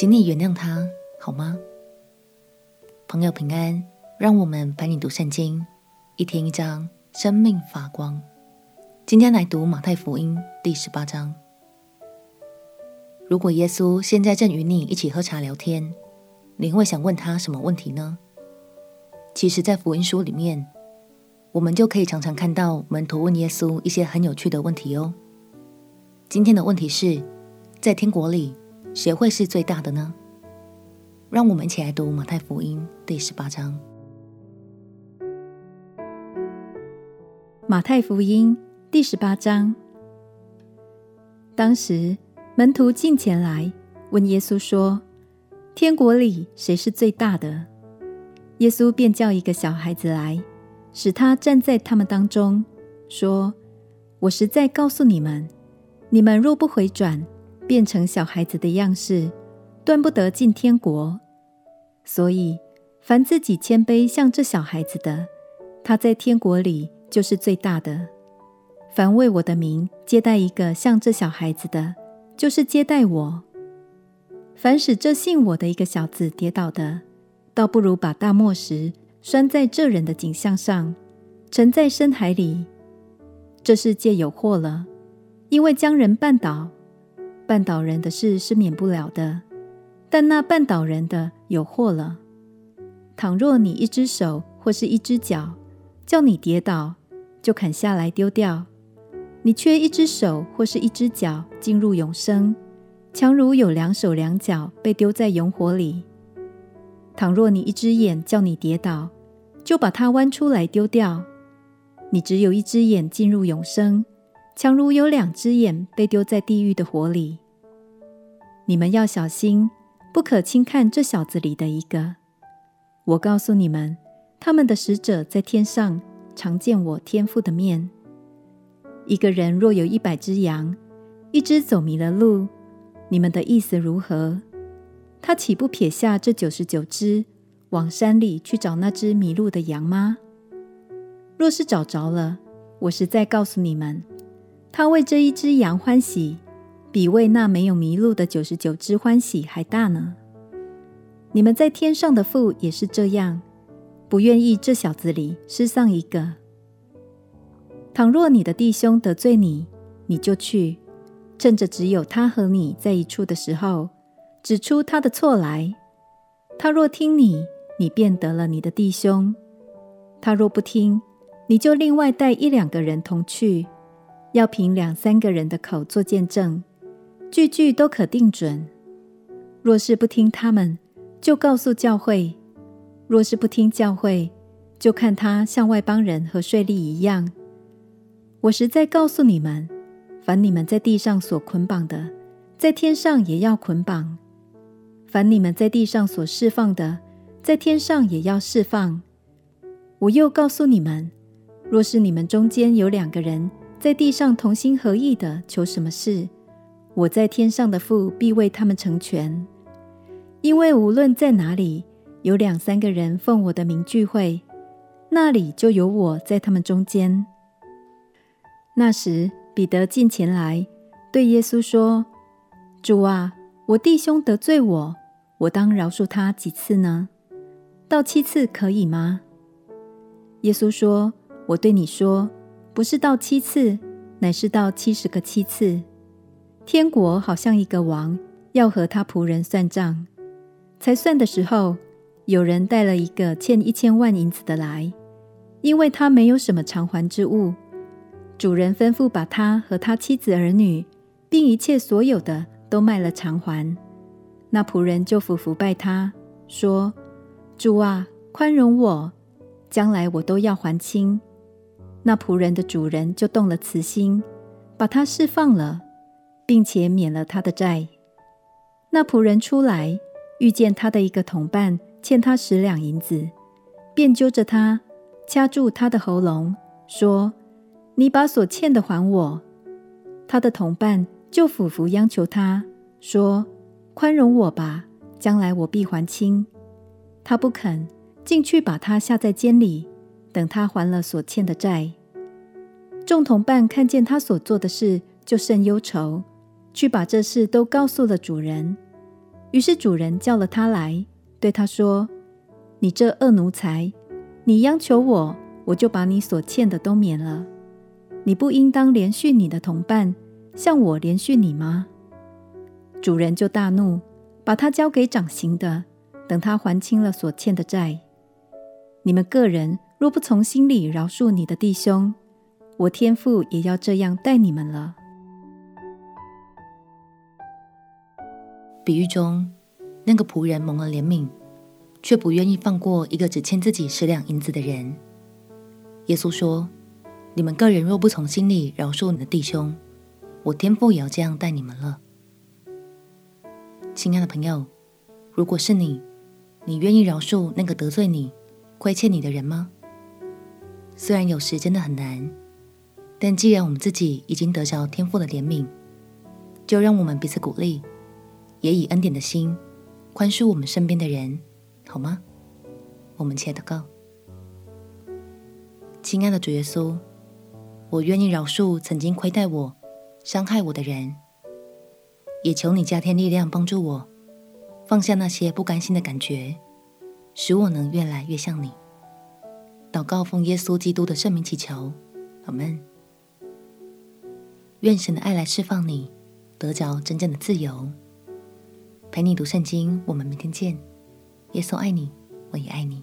请你原谅他，好吗？朋友平安，让我们陪你读圣经，一天一章，生命发光。今天来读马太福音第十八章。如果耶稣现在正与你一起喝茶聊天，你会想问他什么问题呢？其实，在福音书里面，我们就可以常常看到门徒问耶稣一些很有趣的问题哦。今天的问题是，在天国里，谁会是最大的呢？让我们一起来读马太福音第十八章。马太福音第十八章，当时门徒进前来问耶稣说：“天国里谁是最大的？”耶稣便叫一个小孩子来，使他站在他们当中，说：“我实在告诉你们，你们若不回转，变成小孩子的样式，断不得进天国。所以，凡自己谦卑像这小孩子的，他在天国里就是最大的。凡为我的名接待一个像这小孩子的，就是接待我。凡使这信我的一个小子跌倒的，倒不如把大磨石拴在这人的颈项上，沉在深海里。这世界有祸了，因为将人绊倒。绊倒人的事是免不了的，但那绊倒人的有祸了。倘若你一只手或是一只脚，叫你跌倒，就砍下来丢掉；你缺一只手或是一只脚进入永生，强如有两手两脚被丢在永火里。倘若你一只眼叫你跌倒，就把它剜出来丢掉；你只有一只眼进入永生。强如有两只眼被丢在地狱的火里，你们要小心，不可轻看这小子里的一个。我告诉你们，他们的使者在天上常见我天父的面。一个人若有一百只羊，一只走迷了路，你们的意思如何？他岂不撇下这九十九只，往山里去找那只迷路的羊吗？若是找着了，我实在告诉你们。他为这一只羊欢喜，比为那没有迷路的九十九只欢喜还大呢。你们在天上的父也是这样，不愿意这小子里失丧一个。倘若你的弟兄得罪你，你就去，趁着只有他和你在一处的时候，指出他的错来。他若听你，你便得了你的弟兄；他若不听，你就另外带一两个人同去。要凭两三个人的口做见证，句句都可定准。若是不听他们，就告诉教会；若是不听教会，就看他像外邦人和税吏一样。我实在告诉你们，凡你们在地上所捆绑的，在天上也要捆绑；凡你们在地上所释放的，在天上也要释放。我又告诉你们，若是你们中间有两个人，在地上同心合意的求什么事，我在天上的父必为他们成全。因为无论在哪里有两三个人奉我的名聚会，那里就有我在他们中间。那时，彼得近前来对耶稣说：“主啊，我弟兄得罪我，我当饶恕他几次呢？到七次可以吗？”耶稣说：“我对你说。”不是到七次，乃是到七十个七次。天国好像一个王要和他仆人算账，才算的时候，有人带了一个欠一千万银子的来，因为他没有什么偿还之物。主人吩咐把他和他妻子儿女，并一切所有的都卖了偿还。那仆人就俯伏拜他，说：“主啊，宽容我，将来我都要还清。”那仆人的主人就动了慈心，把他释放了，并且免了他的债。那仆人出来，遇见他的一个同伴欠他十两银子，便揪着他，掐住他的喉咙，说：“你把所欠的还我。”他的同伴就俯伏央求他说：“宽容我吧，将来我必还清。”他不肯，进去把他下在监里。等他还了所欠的债，众同伴看见他所做的事，就甚忧愁，去把这事都告诉了主人。于是主人叫了他来，对他说：“你这恶奴才，你央求我，我就把你所欠的都免了。你不应当连续你的同伴，像我连续你吗？”主人就大怒，把他交给掌刑的，等他还清了所欠的债。你们个人若不从心里饶恕你的弟兄，我天父也要这样待你们了。比喻中，那个仆人蒙了怜悯，却不愿意放过一个只欠自己十两银子的人。耶稣说：“你们个人若不从心里饶恕你的弟兄，我天父也要这样待你们了。”亲爱的朋友，如果是你，你愿意饶恕那个得罪你、亏欠你的人吗？虽然有时真的很难，但既然我们自己已经得着天父的怜悯，就让我们彼此鼓励，也以恩典的心宽恕我们身边的人，好吗？我们且祷告。亲爱的主耶稣，我愿意饶恕曾经亏待我、伤害我的人。也求你加添力量，帮助我放下那些不甘心的感觉，使我能越来越像你。祷告奉耶稣基督的圣名祈求，阿门。愿神的爱来释放你，得着真正的自由。陪你读圣经，我们明天见。耶稣爱你，我也爱你。